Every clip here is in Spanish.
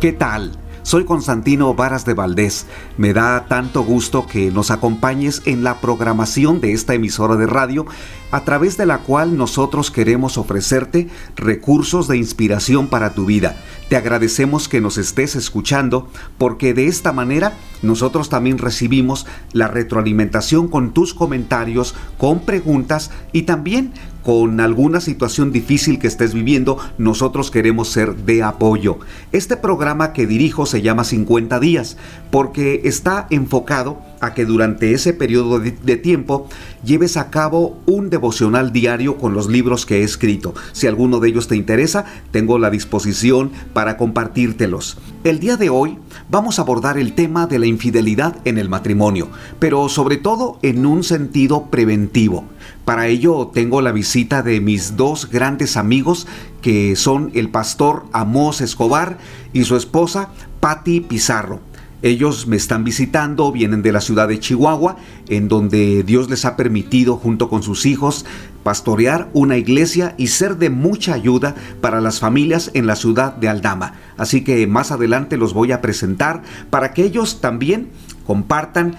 ¿Qué tal? Soy Constantino Varas de Valdés. Me da tanto gusto que nos acompañes en la programación de esta emisora de radio, a través de la cual nosotros queremos ofrecerte recursos de inspiración para tu vida. Te agradecemos que nos estés escuchando porque de esta manera nosotros también recibimos la retroalimentación con tus comentarios, con preguntas y también con alguna situación difícil que estés viviendo, nosotros queremos ser de apoyo. Este programa que dirijo se llama 50 días porque está enfocado a que durante ese periodo de, tiempo lleves a cabo un devocional diario con los libros que he escrito. Si alguno de ellos te interesa, tengo la disposición para compartírtelos. El día de hoy vamos a abordar el tema de la infidelidad en el matrimonio, pero sobre todo en un sentido preventivo. Para ello tengo la visita de mis dos grandes amigos que son el pastor Amos Escobar y su esposa Patti Pizarro. Ellos me están visitando, vienen de la ciudad de Chihuahua, en donde Dios les ha permitido, junto con sus hijos, pastorear una iglesia y ser de mucha ayuda para las familias en la ciudad de Aldama. Así que más adelante los voy a presentar para que ellos también compartan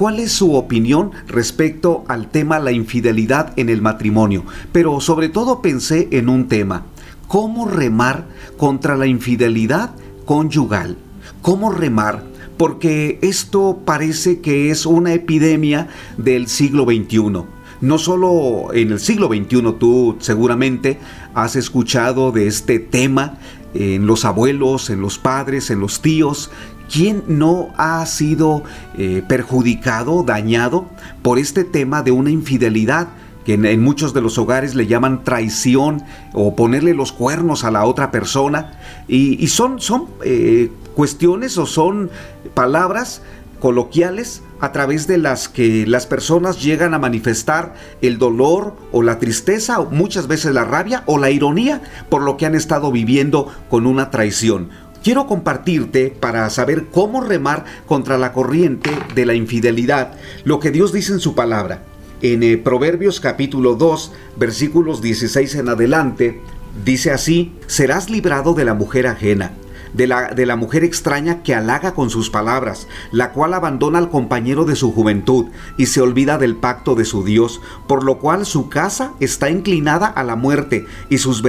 cuál es su opinión respecto al tema la infidelidad en el matrimonio. Pero sobre todo pensé en un tema, ¿cómo remar contra la infidelidad conyugal? ¿Cómo remar porque esto parece que es una epidemia del siglo XXI. No solo en el siglo XXI, tú seguramente has escuchado de este tema en los abuelos, en los padres, en los tíos. ¿Quién no ha sido eh, perjudicado, dañado por este tema de una infidelidad? que en, muchos de los hogares le llaman traición o ponerle los cuernos a la otra persona. Y, son, son eh, cuestiones o son palabras coloquiales a través de las que las personas llegan a manifestar el dolor o la tristeza, o muchas veces la rabia o la ironía por lo que han estado viviendo con una traición. Quiero compartirte para saber cómo remar contra la corriente de la infidelidad, lo que Dios dice en su palabra. En eh, Proverbios capítulo 2, versículos 16 en adelante, dice así, serás librado de la mujer ajena de la, de la mujer extraña que halaga con sus palabras, la cual abandona al compañero de su juventud y se olvida del pacto de su Dios, por lo cual su casa está inclinada a la muerte y sus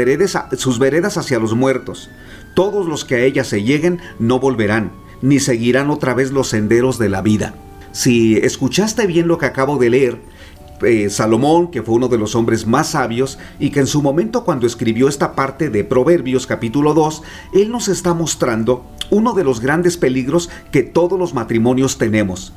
sus veredas hacia los muertos. Todos los que a ella se lleguen no volverán, ni seguirán otra vez los senderos de la vida. Si escuchaste bien lo que acabo de leer, eh, Salomón, que fue uno de los hombres más sabios y que en su momento cuando escribió esta parte de Proverbios capítulo 2, él nos está mostrando uno de los grandes peligros que todos los matrimonios tenemos.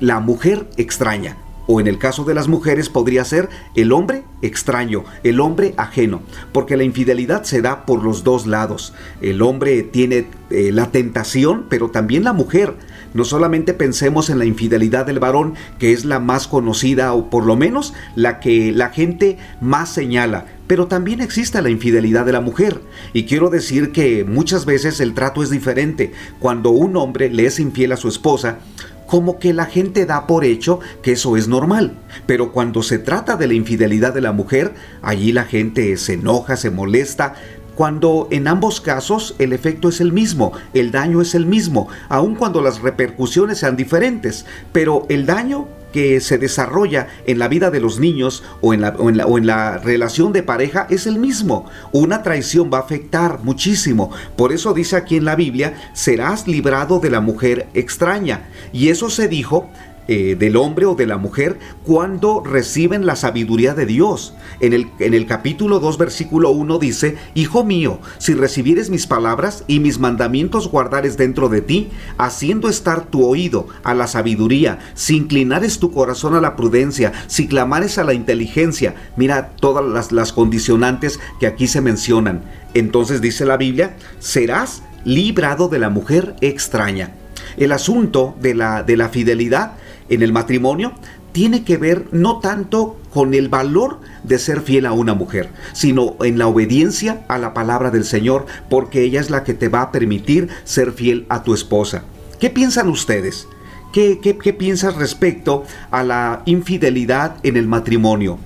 La mujer extraña, o en el caso de las mujeres podría ser el hombre extraño, el hombre ajeno, porque la infidelidad se da por los dos lados. El hombre tiene eh, la tentación, pero también la mujer. No solamente pensemos en la infidelidad del varón, que es la más conocida o por lo menos la que la gente más señala, pero también existe la infidelidad de la mujer. Y quiero decir que muchas veces el trato es diferente. Cuando un hombre le es infiel a su esposa, como que la gente da por hecho que eso es normal. Pero cuando se trata de la infidelidad de la mujer, allí la gente se enoja, se molesta, cuando en ambos casos el efecto es el mismo, el daño es el mismo, aun cuando las repercusiones sean diferentes, pero el daño que se desarrolla en la vida de los niños o en, la, o, en la, relación de pareja es el mismo. Una traición va a afectar muchísimo. Por eso dice aquí en la Biblia, serás librado de la mujer extraña. Y eso se dijo eh, del hombre o de la mujer cuando reciben la sabiduría de Dios. En el, en el capítulo 2, versículo 1 dice, Hijo mío, si recibieres mis palabras y mis mandamientos guardares dentro de ti, haciendo estar tu oído a la sabiduría, si inclinares tu corazón a la prudencia, si clamares a la inteligencia, mira todas las, las condicionantes que aquí se mencionan. Entonces dice la Biblia, serás librado de la mujer extraña. El asunto de la, de la fidelidad en el matrimonio tiene que ver no tanto con el valor de ser fiel a una mujer, sino en la obediencia a la palabra del Señor, porque ella es la que te va a permitir ser fiel a tu esposa. ¿Qué piensan ustedes? ¿Qué, qué, piensas respecto a la infidelidad en el matrimonio?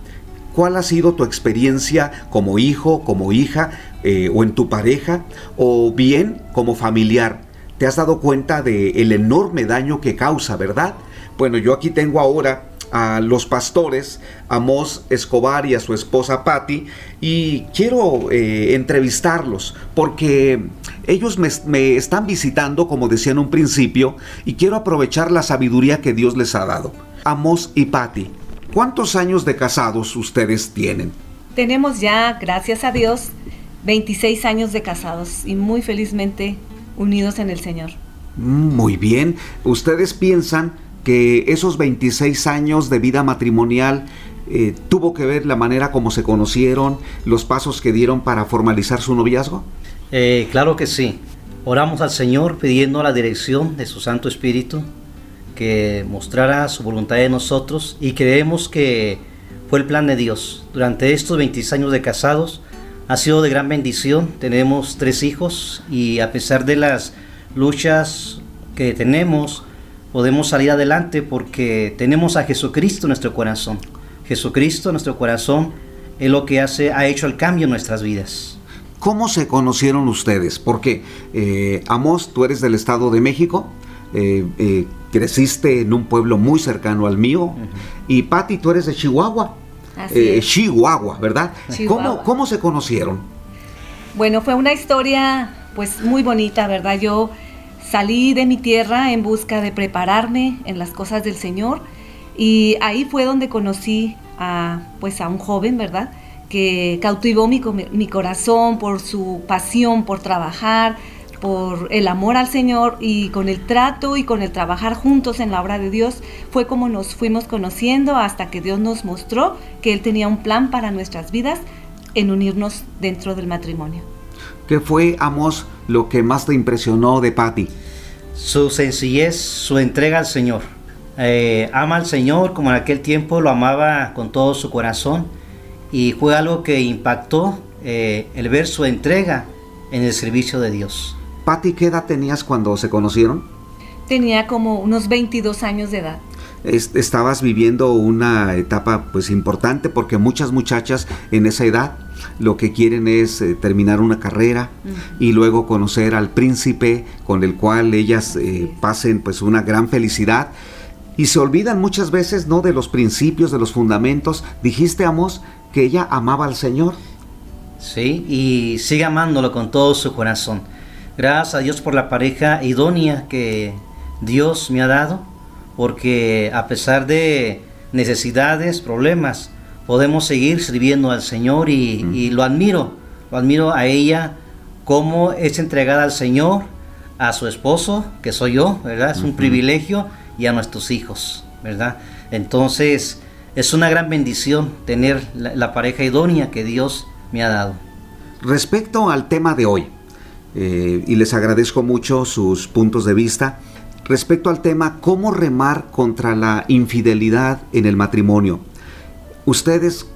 ¿cuál ha sido tu experiencia como hijo, como hija, eh, o en tu pareja, o bien como familiar? ¿Te has dado cuenta del el enorme daño que causa, verdad? Bueno, yo aquí tengo ahora a los pastores, a Mos Escobar y a su esposa Patty, y quiero eh, entrevistarlos porque ellos me, están visitando, como decía en un principio, y quiero aprovechar la sabiduría que Dios les ha dado. Amos y Patty, ¿cuántos años de casados ustedes tienen? Tenemos ya, gracias a Dios, 26 años de casados y muy felizmente unidos en el Señor. Mm, muy bien. ¿Ustedes piensan que esos 26 años de vida matrimonial eh, tuvo que ver la manera como se conocieron, los pasos que dieron para formalizar su noviazgo? Eh, claro que sí. Oramos al Señor pidiendo la dirección de su Santo Espíritu, que mostrara su voluntad en nosotros y creemos que fue el plan de Dios. Durante estos 26 años de casados ha sido de gran bendición. Tenemos tres hijos y a pesar de las luchas que tenemos, podemos salir adelante porque tenemos a Jesucristo en nuestro corazón. Jesucristo en nuestro corazón es lo que hace, ha hecho el cambio en nuestras vidas. ¿Cómo se conocieron ustedes? Porque eh, Amos, tú eres del Estado de México, eh, eh, creciste en un pueblo muy cercano al mío, y Patti, tú eres de Chihuahua. Chihuahua, ¿verdad? ¿Cómo, ¿Cómo se conocieron? Bueno, fue una historia pues muy bonita, ¿verdad? Yo Salí de mi tierra en busca de prepararme en las cosas del Señor y ahí fue donde conocí a, pues a un joven, ¿verdad? Que cautivó mi, mi corazón por su pasión por trabajar, por el amor al Señor y con el trato y con el trabajar juntos en la obra de Dios, fue como nos fuimos conociendo hasta que Dios nos mostró que Él tenía un plan para nuestras vidas en unirnos dentro del matrimonio. ¿Qué fue, Amos, lo que más te impresionó de Patty? Su sencillez, su entrega al Señor. Eh, ama al Señor como en aquel tiempo lo amaba con todo su corazón y fue algo que impactó eh, el ver su entrega en el servicio de Dios. Patty, ¿qué edad tenías cuando se conocieron? Tenía como unos 22 años de edad estabas viviendo una etapa pues importante porque muchas muchachas en esa edad lo que quieren es eh, terminar una carrera y luego conocer al príncipe con el cual ellas eh, pasen pues una gran felicidad. Y se olvidan muchas veces no de los principios de los fundamentos. Dijiste Amos que ella amaba al Señor. Sí y sigue amándolo con todo su corazón. Gracias a Dios por la pareja idónea que Dios me ha dado porque a pesar de necesidades, problemas, podemos seguir sirviendo al Señor y, lo admiro, lo admiro a ella, cómo es entregada al Señor, a su esposo, que soy yo, ¿verdad? Es un privilegio, y a nuestros hijos, ¿verdad? Entonces, es una gran bendición tener la, pareja idónea que Dios me ha dado. Respecto al tema de hoy, eh, y les agradezco mucho sus puntos de vista, respecto al tema cómo remar contra la infidelidad en el matrimonio. Ustedes,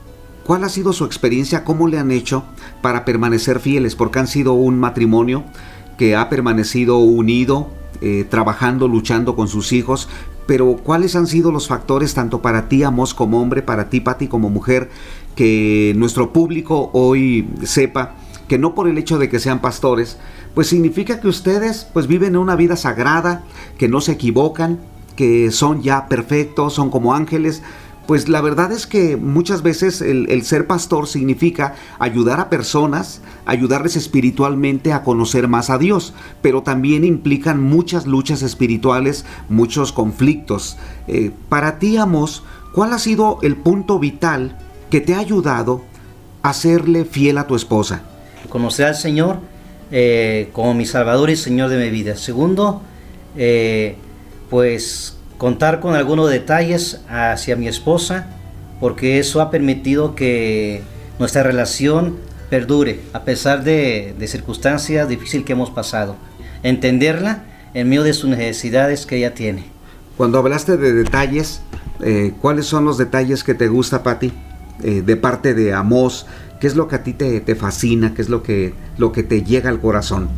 ¿cuál ha sido su experiencia? ¿Cómo le han hecho para permanecer fieles? Porque han sido un matrimonio que ha permanecido unido, eh, trabajando, luchando con sus hijos. Pero ¿cuáles han sido los factores tanto para ti, Amos, como hombre, para ti, Pati, como mujer, que nuestro público hoy sepa que no por el hecho de que sean pastores, pues significa que ustedes pues viven una vida sagrada, que no se equivocan, que son ya perfectos, son como ángeles. Pues la verdad es que muchas veces el, ser pastor significa ayudar a personas, ayudarles espiritualmente a conocer más a Dios, pero también implican muchas luchas espirituales, muchos conflictos. Eh, para ti, Amos, ¿cuál ha sido el punto vital que te ha ayudado a serle fiel a tu esposa? Conocer al Señor eh, como mi Salvador y Señor de mi vida. Segundo, eh, pues contar con algunos detalles hacia mi esposa, porque eso ha permitido que nuestra relación perdure a pesar de, circunstancias difíciles que hemos pasado. Entenderla en medio de sus necesidades que ella tiene. Cuando hablaste de detalles, eh, ¿cuáles son los detalles que te gusta, Patti? de parte de Amos, ¿Qué es lo que a ti te, te fascina? ¿Qué es lo que, lo que te llega al corazón?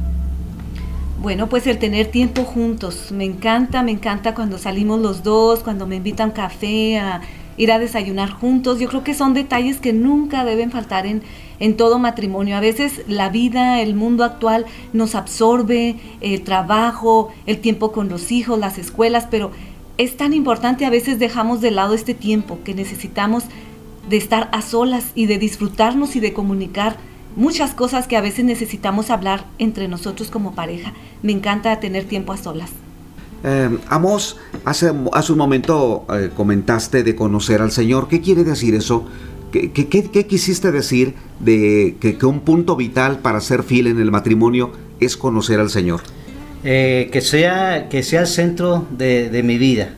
Bueno, pues el tener tiempo juntos. Me encanta, me encanta cuando salimos los dos, cuando me invitan café, a ir a desayunar juntos. Yo creo que son detalles que nunca deben faltar en, en todo matrimonio. A veces la vida, el mundo actual nos absorbe, el trabajo, el tiempo con los hijos, las escuelas, pero es tan importante a veces dejamos de lado este tiempo que necesitamos de estar a solas y de disfrutarnos y de comunicar muchas cosas que a veces necesitamos hablar entre nosotros como pareja. Me encanta tener tiempo a solas. Eh, Amos, hace, hace, un momento eh, comentaste de conocer al Señor. ¿Qué quiere decir eso? ¿Qué, qué, qué quisiste decir de que, que, un punto vital para ser fiel en el matrimonio es conocer al Señor? Eh, que, sea, que sea el centro de, de mi vida.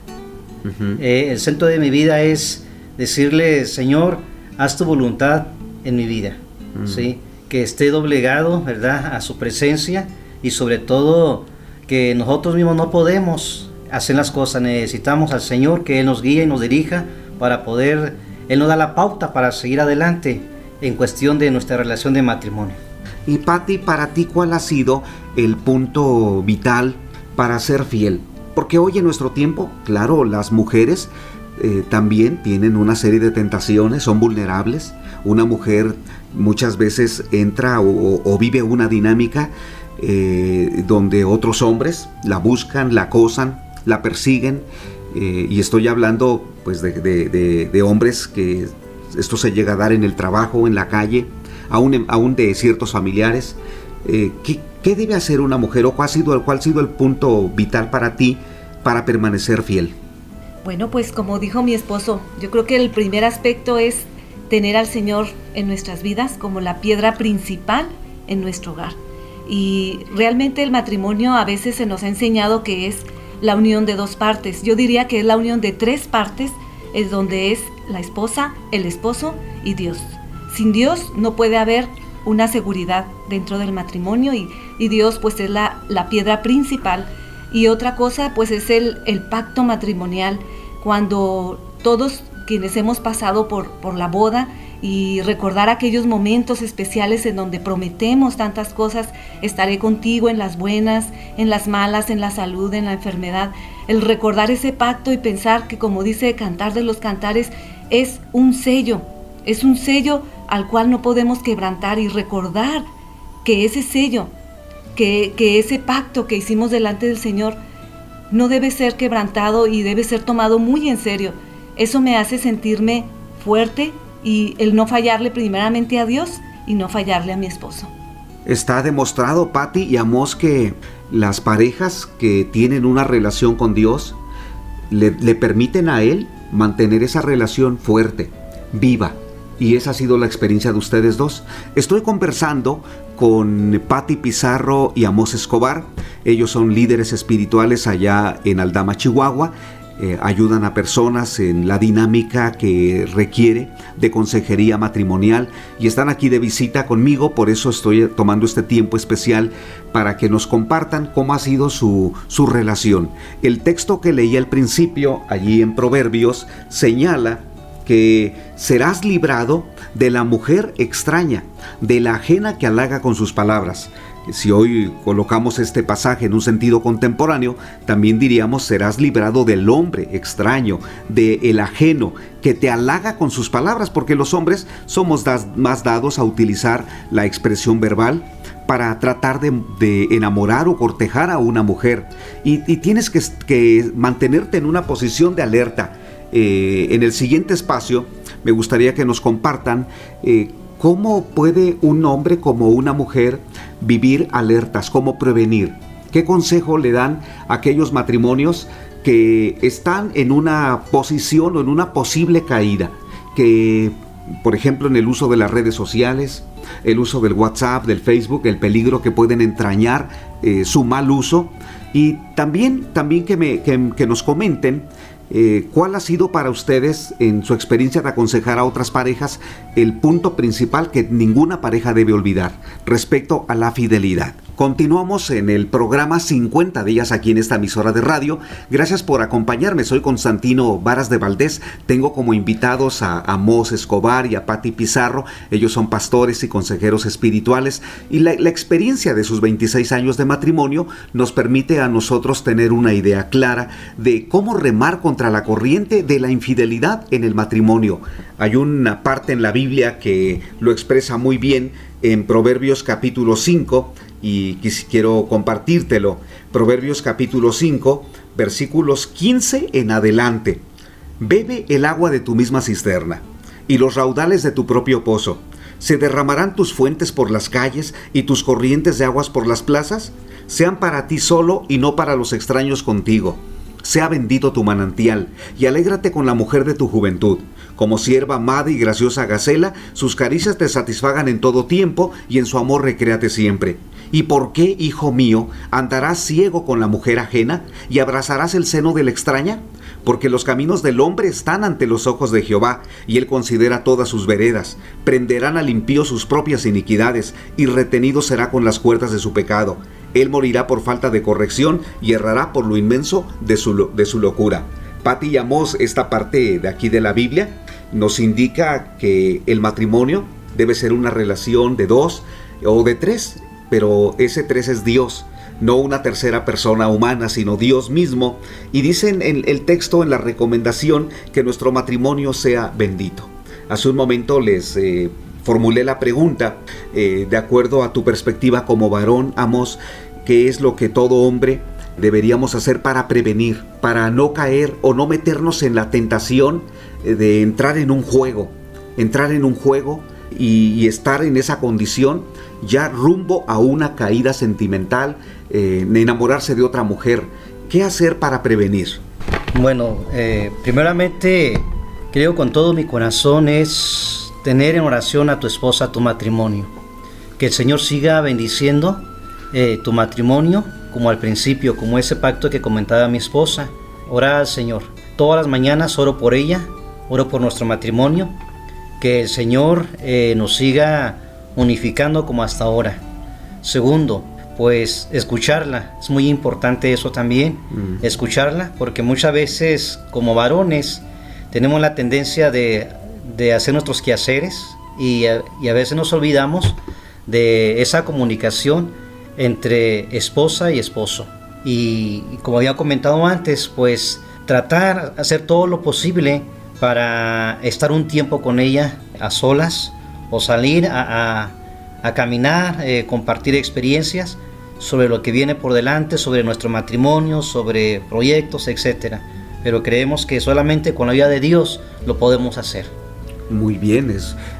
Uh -huh. el centro de mi vida es decirle, Señor, haz tu voluntad en mi vida. -huh. ¿sí? Que esté doblegado, ¿verdad?, a su presencia y sobre todo que nosotros mismos no podemos hacer las cosas, necesitamos al Señor que Él nos guíe y nos dirija para poder, Él nos da la pauta para seguir adelante en cuestión de nuestra relación de matrimonio. Y Patti, para ti, ¿cuál ha sido el punto vital para ser fiel? Porque hoy en nuestro tiempo, claro, las mujeres eh, también tienen una serie de tentaciones, son vulnerables. Una mujer muchas veces entra o, vive una dinámica eh, donde otros hombres la buscan, la acosan, la persiguen. Eh, y estoy hablando pues de, hombres que esto se llega a dar en el trabajo, en la calle, aún, aún de ciertos familiares. ¿qué, ¿qué, debe hacer una mujer o cuál ha, sido, cuál ha sido el punto vital para ti para permanecer fiel? Bueno, pues como dijo mi esposo, yo creo que el primer aspecto es tener al Señor en nuestras vidas como la piedra principal en nuestro hogar. Y realmente el matrimonio a veces se nos ha enseñado que es la unión de dos partes. Yo diría que es la unión de tres partes, es donde es la esposa, el esposo y Dios. Sin Dios no puede haber una seguridad dentro del matrimonio y, Dios pues es la, piedra principal. Y otra cosa pues es el, pacto matrimonial, cuando todos quienes hemos pasado por, por la boda, y recordar aquellos momentos especiales en donde prometemos tantas cosas, estaré contigo en las buenas, en las malas, en la salud, en la enfermedad. El recordar ese pacto y pensar que como dice Cantar de los Cantares, es un sello, es un sello al cual no podemos quebrantar y recordar que ese sello, que, ese pacto que hicimos delante del Señor, no debe ser quebrantado y debe ser tomado muy en serio. Eso me hace sentirme fuerte, y el no fallarle primeramente a Dios y no fallarle a mi esposo. Está demostrado, Patti y Amos, que las parejas que tienen una relación con Dios le, permiten a Él mantener esa relación fuerte, viva. Y esa ha sido la experiencia de ustedes dos. Estoy conversando con Patti Pizarro y Amos Escobar. Ellos son líderes espirituales allá en Aldama, Chihuahua eh, ayudan a personas en la dinámica que requiere de consejería matrimonial y están aquí de visita conmigo, por eso estoy tomando este tiempo especial para que nos compartan cómo ha sido su, su relación. El texto que leí al principio, allí en Proverbios, señala que serás librado de la mujer extraña, de la ajena que halaga con sus palabras. Si hoy colocamos este pasaje en un sentido contemporáneo, también diríamos serás librado del hombre extraño, del el ajeno, que te halaga con sus palabras, porque los hombres somos más dados a utilizar la expresión verbal para tratar de, enamorar o cortejar a una mujer. Y, y tienes que, que, mantenerte en una posición de alerta. Eh, en el siguiente espacio me gustaría que nos compartan eh, ¿Cómo puede un hombre como una mujer vivir alertas? ¿Cómo prevenir? ¿Qué consejo le dan a aquellos matrimonios que están en una posición o en una posible caída? Que, por ejemplo, en el uso de las redes sociales, el uso del WhatsApp, del Facebook, el peligro que pueden entrañar eh, su mal uso. Y también, también que, me, que, que nos comenten eh, ¿Cuál ha sido para ustedes, en su experiencia de aconsejar a otras parejas, el punto principal que ninguna pareja debe olvidar respecto a la fidelidad? Continuamos en el programa 50 días aquí en esta emisora de radio. Gracias por acompañarme. Soy Constantino Varas de Valdés. Tengo como invitados a Amos Escobar y a Patti Pizarro. Ellos son pastores y consejeros espirituales y la, la experiencia de sus 26 años de matrimonio nos permite a nosotros tener una idea clara de cómo remar contra la corriente de la infidelidad en el matrimonio. Hay una parte en la Biblia que lo expresa muy bien en Proverbios capítulo 5 y quiero compartírtelo. Proverbios capítulo 5, versículos 15 en adelante. Bebe el agua de tu misma cisterna y los raudales de tu propio pozo. ¿Se derramarán tus fuentes por las calles y tus corrientes de aguas por las plazas? Sean para ti solo y no para los extraños contigo. Sea bendito tu manantial y alégrate con la mujer de tu juventud. Como sierva amada y graciosa Gacela, sus caricias te satisfagan en todo tiempo y en su amor recréate siempre. ¿Y por qué, hijo mío, andarás ciego con la mujer ajena y abrazarás el seno de la extraña? Porque los caminos del hombre están ante los ojos de Jehová, y él considera todas sus veredas. Prenderán al impío sus propias iniquidades, y retenido será con las cuerdas de su pecado. Él morirá por falta de corrección y errará por lo inmenso de su, de su locura. Pati llamó esta parte de aquí de la Biblia, nos indica que el matrimonio debe ser una relación de dos o de tres pero ese tres es Dios, no una tercera persona humana, sino Dios mismo. Y dicen en el texto, en la recomendación, que nuestro matrimonio sea bendito. Hace un momento les eh, formulé la pregunta, eh, de acuerdo a tu perspectiva como varón, Amos, ¿qué es lo que todo hombre deberíamos hacer para prevenir, para no caer o no meternos en la tentación eh, de entrar en un juego, entrar en un juego y estar en esa condición ya rumbo a una caída sentimental, eh, enamorarse de otra mujer. ¿Qué hacer para prevenir? Bueno, eh, primeramente creo con todo mi corazón es tener en oración a tu esposa, tu matrimonio. Que el Señor siga bendiciendo eh, tu matrimonio, como al principio, como ese pacto que comentaba mi esposa. Ora al Señor. Todas las mañanas oro por ella, oro por nuestro matrimonio. Que el Señor nos siga unificando como hasta ahora. Segundo, pues escucharla, es muy importante eso también, mm. escucharla, porque muchas veces como varones tenemos la tendencia de, hacer nuestros quehaceres y a, y a veces nos olvidamos de esa comunicación entre esposa y esposo. Y, como había comentado antes, pues tratar, hacer todo lo posible para estar un tiempo con ella a solas, o salir a, caminar, eh, compartir experiencias sobre lo que viene por delante, sobre nuestro matrimonio, sobre proyectos, etc. Pero creemos que solamente con la ayuda de Dios lo podemos hacer. Muy bien,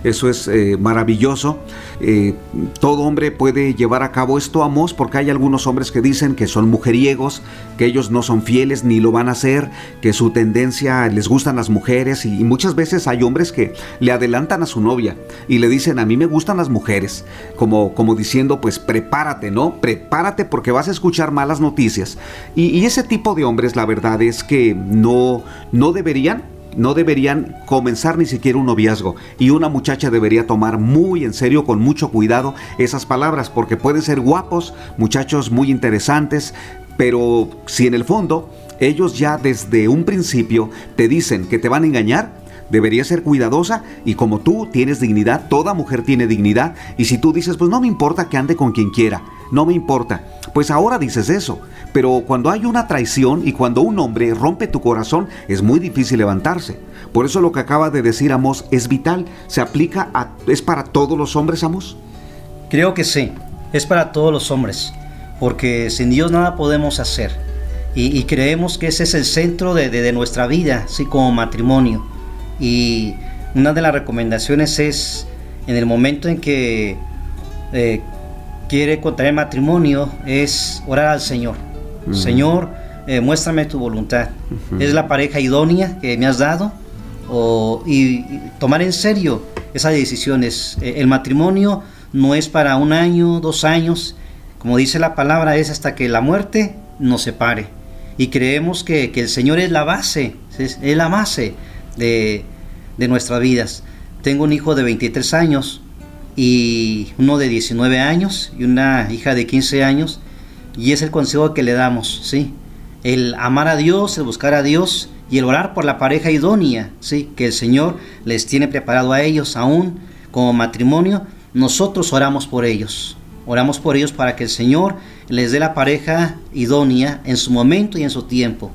eso es eh, maravilloso. Eh, todo hombre puede llevar a cabo esto, Amos, porque hay algunos hombres que dicen que son mujeriegos, que ellos no son fieles ni lo van a hacer, que su tendencia les gustan las mujeres y, muchas veces hay hombres que le adelantan a su novia y le dicen a mí me gustan las mujeres, como, como diciendo pues prepárate, ¿no? Prepárate porque vas a escuchar malas noticias. Y, y ese tipo de hombres la verdad es que no, no deberían no deberían comenzar ni siquiera un noviazgo. Y una muchacha debería tomar muy en serio, con mucho cuidado esas palabras, porque pueden ser guapos, muchachos muy interesantes, pero si en el fondo ellos ya desde un principio te dicen que te van a engañar, deberías ser cuidadosa y como tú tienes dignidad, toda mujer tiene dignidad y si tú dices, pues no me importa que ande con quien quiera, no me importa, pues ahora dices eso, pero cuando hay una traición y cuando un hombre rompe tu corazón, es muy difícil levantarse. Por eso lo que acaba de decir Amos es vital. ¿Se aplica a, es para todos los hombres, Amos? Creo que sí, es para todos los hombres, porque sin Dios nada podemos hacer. Y, creemos que ese es el centro de, nuestra vida, así como matrimonio. Y una de las recomendaciones es, en el momento en que eh, quiere contraer matrimonio, es orar al Señor Señor, eh, muéstrame tu voluntad. Es la pareja idónea que me has dado y, tomar en serio esas decisiones. Eh, el matrimonio no es para un año, dos años. Como dice la palabra, es hasta que la muerte nos separe. Y creemos que, el Señor es la base, es, la base de, de nuestras vidas. Tengo un hijo de 23 años y uno de 19 años y una hija de 15 años. Y es el consejo que le damos, ¿sí? El amar a Dios, el buscar a Dios y el orar por la pareja idónea, ¿sí? Que el Señor les tiene preparado a ellos aún como matrimonio. Nosotros oramos por ellos. Oramos por ellos para que el Señor les dé la pareja idónea en su momento y en su tiempo.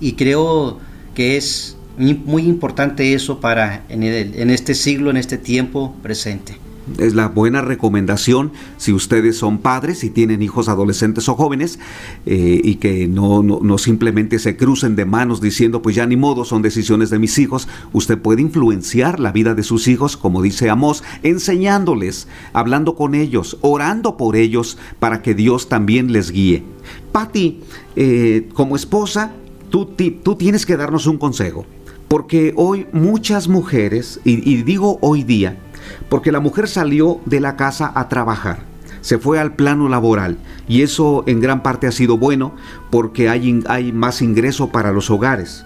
Y creo que es muy importante eso para en, en este siglo, en este tiempo presente es la buena recomendación si ustedes son padres y tienen hijos adolescentes o jóvenes eh, y que no, no, simplemente se crucen de manos diciendo pues ya ni modo son decisiones de mis hijos. Usted puede influenciar la vida de sus hijos, como dice Amos, enseñándoles, hablando con ellos, orando por ellos para que Dios también les guíe. Patti, eh, como esposa, tú, tú tienes que darnos un consejo. Porque hoy muchas mujeres, y digo hoy día, porque la mujer salió de la casa a trabajar, se fue al plano laboral y eso en gran parte ha sido bueno porque hay, hay más ingreso para los hogares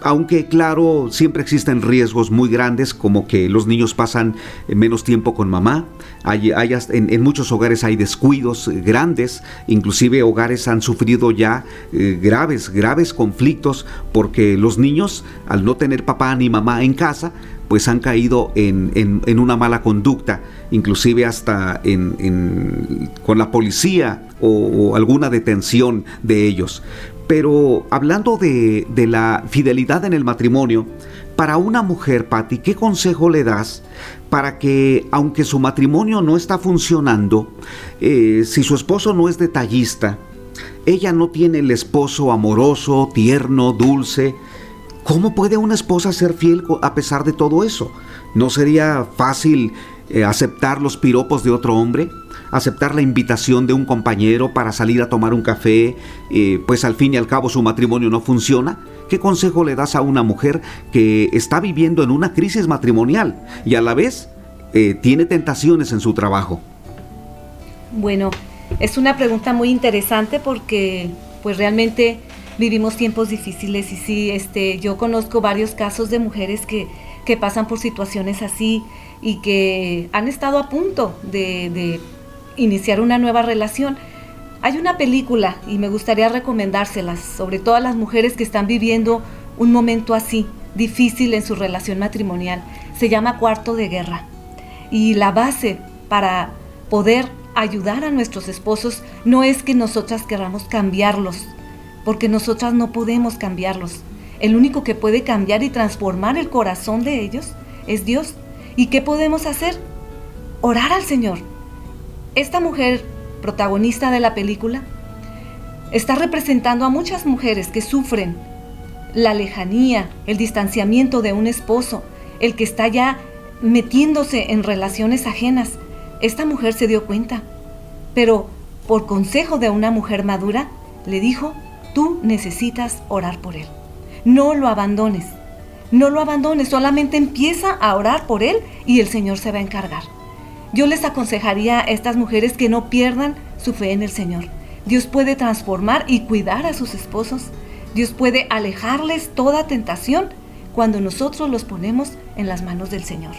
aunque claro, siempre existen riesgos muy grandes como que los niños pasan menos tiempo con mamá, hay, en, muchos hogares hay descuidos grandes, inclusive hogares han sufrido ya eh, graves, graves conflictos porque los niños al no tener papá ni mamá en casa, pues han caído en, una mala conducta, inclusive hasta con la policía o, alguna detención de ellos. Pero hablando de, la fidelidad en el matrimonio, para una mujer, Patti, ¿qué consejo le das para que, aunque su matrimonio no está funcionando, eh, si su esposo no es detallista, ella no tiene el esposo amoroso, tierno, dulce, ¿Cómo puede una esposa ser fiel a pesar de todo eso? ¿No sería fácil eh, aceptar los piropos de otro hombre? ¿Aceptar la invitación de un compañero para salir a tomar un café? Eh, pues al fin y al cabo su matrimonio no funciona. ¿Qué consejo le das a una mujer que está viviendo en una crisis matrimonial y a la vez eh, tiene tentaciones en su trabajo? Bueno, es una pregunta muy interesante porque pues realmente vivimos tiempos difíciles y sí, este, yo conozco varios casos de mujeres que, que pasan por situaciones así y que han estado a punto de, de iniciar una nueva relación. Hay una película y me gustaría recomendárselas, sobre todo a las mujeres que están viviendo un momento así, difícil en su relación matrimonial. Se llama Cuarto de Guerra. Y la base para poder ayudar a nuestros esposos no es que nosotras queramos cambiarlos, porque nosotras no podemos cambiarlos. El único que puede cambiar y transformar el corazón de ellos es Dios. ¿Y qué podemos hacer? Orar al Señor. Esta mujer protagonista de la película está representando a muchas mujeres que sufren la lejanía, el distanciamiento de un esposo, el que está ya metiéndose en relaciones ajenas. Esta mujer se dio cuenta, pero por consejo de una mujer madura, le dijo, Tú necesitas orar por Él. No lo abandones. No lo abandones, solamente empieza a orar por Él y el Señor se va a encargar. Yo les aconsejaría a estas mujeres que no pierdan su fe en el Señor. Dios puede transformar y cuidar a sus esposos. Dios puede alejarles toda tentación cuando nosotros los ponemos en las manos del Señor.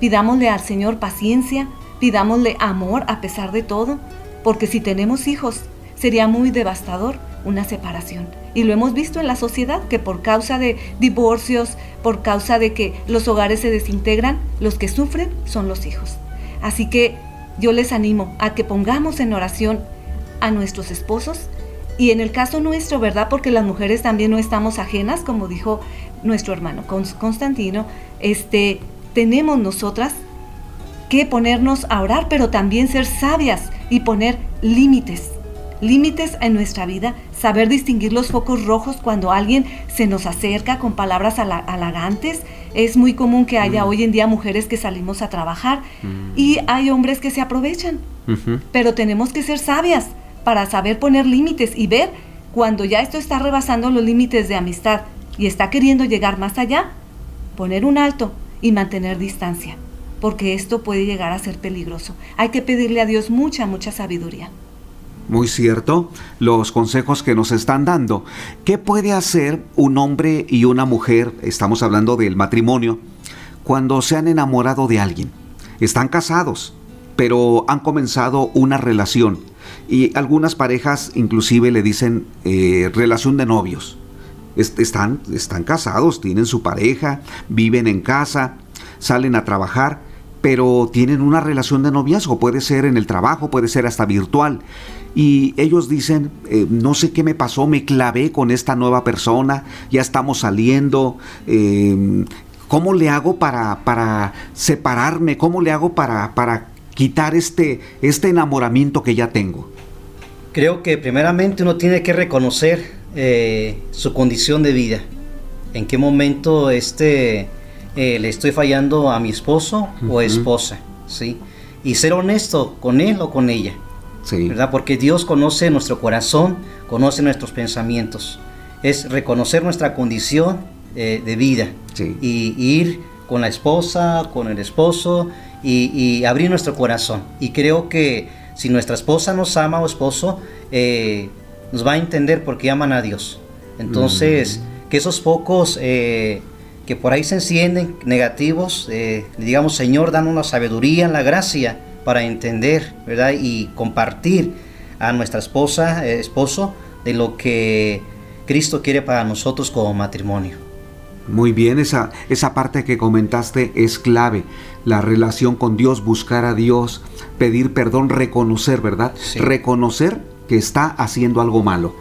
Pidámosle al Señor paciencia, pidámosle amor a pesar de todo, porque si tenemos hijos, sería muy devastador una separación. Y lo hemos visto en la sociedad, que por causa de divorcios, por causa de que los hogares se desintegran, los que sufren son los hijos. Así que yo les animo a que pongamos en oración a nuestros esposos y en el caso nuestro, ¿verdad? Porque las mujeres también no estamos ajenas, como dijo nuestro hermano Constantino, este, tenemos nosotras que ponernos a orar, pero también ser sabias y poner límites límites en nuestra vida, saber distinguir los focos rojos cuando alguien se nos acerca con palabras halagantes. Es muy común que haya mm. hoy en día mujeres que salimos a trabajar mm. y hay hombres que se aprovechan. Pero tenemos que ser sabias para saber poner límites y ver cuando ya esto está rebasando los límites de amistad y está queriendo llegar más allá, poner un alto y mantener distancia, porque esto puede llegar a ser peligroso. Hay que pedirle a Dios mucha, mucha sabiduría. Muy cierto, los consejos que nos están dando. ¿Qué puede hacer un hombre y una mujer, estamos hablando del matrimonio, cuando se han enamorado de alguien? están casados, pero han comenzado una relación. Y algunas parejas inclusive le dicen eh, relación de novios. están, están casados, tienen su pareja, viven en casa, salen a trabajar, pero tienen una relación de noviazgo, puede ser en el trabajo, puede ser hasta virtual. Y ellos dicen, eh, no sé qué me pasó, me clavé con esta nueva persona, ya estamos saliendo, eh, ¿cómo le hago para, para separarme? ¿Cómo le hago para, para quitar este, este enamoramiento que ya tengo? Creo que primeramente uno tiene que reconocer eh, su condición de vida. En qué momento este eh, le estoy fallando a mi esposo o esposa, ¿sí? Y ser honesto con él o con ella, sí. ¿verdad? Porque Dios conoce nuestro corazón, conoce nuestros pensamientos. Es reconocer nuestra condición eh, de vida y, ir con la esposa, con el esposo y, abrir nuestro corazón. Y creo que si nuestra esposa nos ama o esposo, eh, nos va a entender porque aman a Dios. Entonces, mm. que esos pocos que por ahí se encienden negativos, eh, digamos, Señor, danos la sabiduría, la gracia para entender, ¿verdad? Y compartir a nuestra esposa, eh, esposo, de lo que Cristo quiere para nosotros como matrimonio. Muy bien, esa, esa parte que comentaste es clave. La relación con Dios, buscar a Dios, pedir perdón, reconocer, ¿verdad? Reconocer que está haciendo algo malo.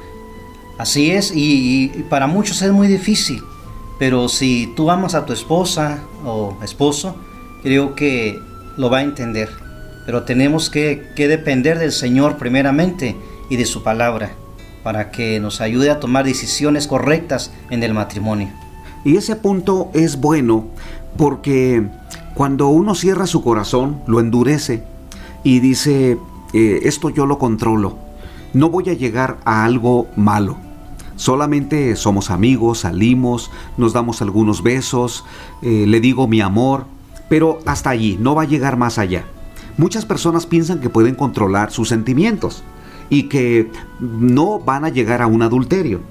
Así es, y para muchos es muy difícil pero si tú amas a tu esposa o esposo, creo que lo va a entender. Pero tenemos que, depender del Señor primeramente y de su palabra para que nos ayude a tomar decisiones correctas en el matrimonio. Y ese punto es bueno porque cuando uno cierra su corazón, lo endurece y dice, eh, esto yo lo controlo, no voy a llegar a algo malo. Solamente somos amigos, salimos, nos damos algunos besos, eh, le digo mi amor, pero hasta allí, no va a llegar más allá. Muchas personas piensan que pueden controlar sus sentimientos y que no van a llegar a un adulterio.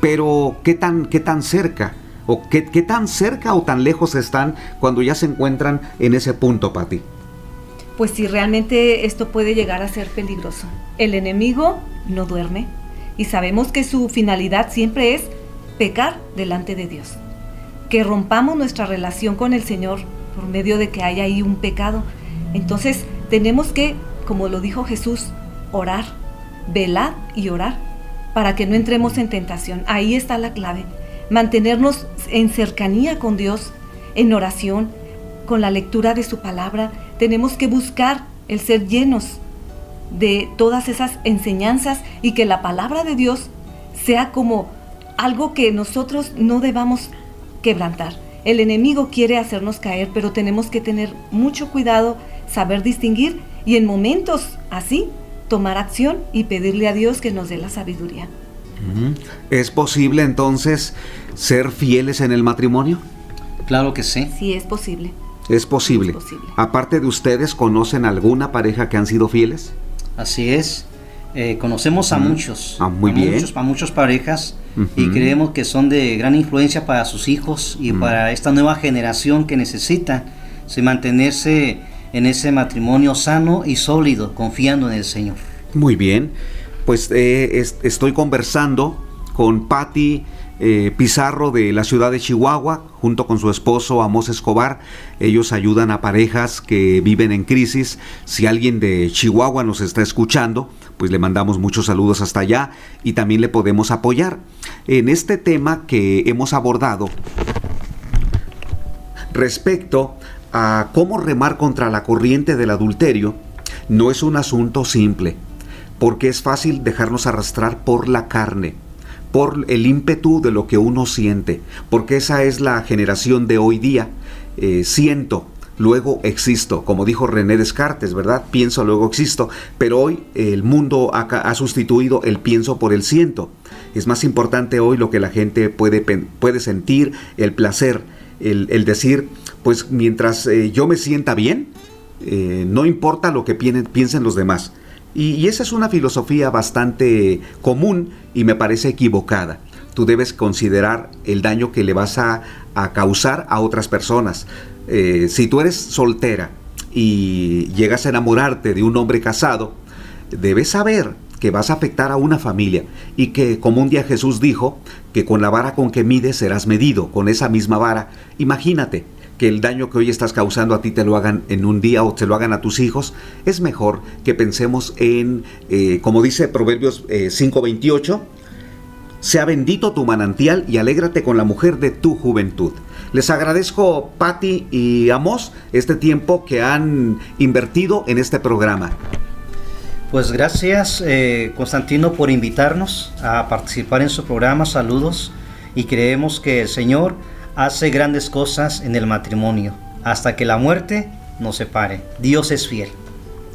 Pero ¿qué tan, qué tan cerca? ¿O qué, qué tan cerca o tan lejos están cuando ya se encuentran en ese punto, Pati? Pues si realmente esto puede llegar a ser peligroso. El enemigo no duerme, y sabemos que su finalidad siempre es pecar delante de Dios. Que rompamos nuestra relación con el Señor por medio de que haya ahí un pecado. Entonces tenemos que, como lo dijo Jesús, orar, velar y orar para que no entremos en tentación. Ahí está la clave. Mantenernos en cercanía con Dios, en oración, con la lectura de su palabra. Tenemos que buscar el ser llenos de todas esas enseñanzas y que la palabra de Dios sea como algo que nosotros no debamos quebrantar. El enemigo quiere hacernos caer, pero tenemos que tener mucho cuidado, saber distinguir y en momentos así tomar acción y pedirle a Dios que nos dé la sabiduría. ¿Es posible entonces ser fieles en el matrimonio? Claro que sí. Sí, es posible. Es posible. Es posible. Aparte de ustedes, ¿conocen alguna pareja que han sido fieles? Así es. Eh, conocemos a muchos, ah, muy a bien. muchos, a muchas parejas y creemos que son de gran influencia para sus hijos y para esta nueva generación que necesita mantenerse en ese matrimonio sano y sólido, confiando en el Señor. Muy bien, pues eh, estoy conversando con Patti eh, Pizarro de la ciudad de Chihuahua, junto con su esposo Amos Escobar. Ellos ayudan a parejas que viven en crisis. Si alguien de Chihuahua nos está escuchando, pues le mandamos muchos saludos hasta allá y también le podemos apoyar. En este tema que hemos abordado respecto a cómo remar contra la corriente del adulterio, no es un asunto simple, porque es fácil dejarnos arrastrar por la carne por el ímpetu de lo que uno siente, porque esa es la generación de hoy día. Eh, siento, luego existo, como dijo René Descartes, ¿verdad? Pienso, luego existo, pero hoy el mundo ha, sustituido el pienso por el siento. Es más importante hoy lo que la gente puede, puede sentir, el placer, el, decir, pues mientras eh, yo me sienta bien, eh, no importa lo que piensen los demás. Y, esa es una filosofía bastante común y me parece equivocada. Tú debes considerar el daño que le vas a, causar a otras personas. Eh, si tú eres soltera y llegas a enamorarte de un hombre casado, debes saber que vas a afectar a una familia y que como un día Jesús dijo que con la vara con que mides serás medido, con esa misma vara, imagínate que el daño que hoy estás causando a ti te lo hagan en un día o te lo hagan a tus hijos, es mejor que pensemos en, eh, como dice Proverbios 5:28, eh, sea bendito tu manantial y alégrate con la mujer de tu juventud. Les agradezco, Patti y Amos, este tiempo que han invertido en este programa. Pues gracias, eh, Constantino, por invitarnos a participar en su programa. Saludos. Y creemos que el Señor hace grandes cosas en el matrimonio, hasta que la muerte nos separe. Dios es fiel.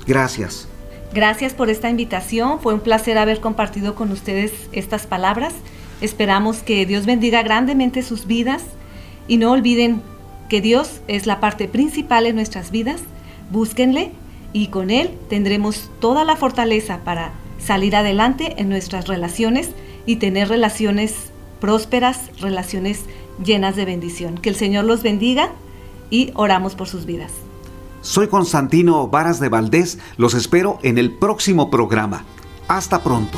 Gracias. Gracias por esta invitación. Fue un placer haber compartido con ustedes estas palabras. Esperamos que Dios bendiga grandemente sus vidas y no olviden que Dios es la parte principal en nuestras vidas. Búsquenle y con Él tendremos toda la fortaleza para salir adelante en nuestras relaciones y tener relaciones prósperas, relaciones llenas de bendición. Que el Señor los bendiga y oramos por sus vidas. Soy Constantino Varas de Valdés, los espero en el próximo programa. Hasta pronto.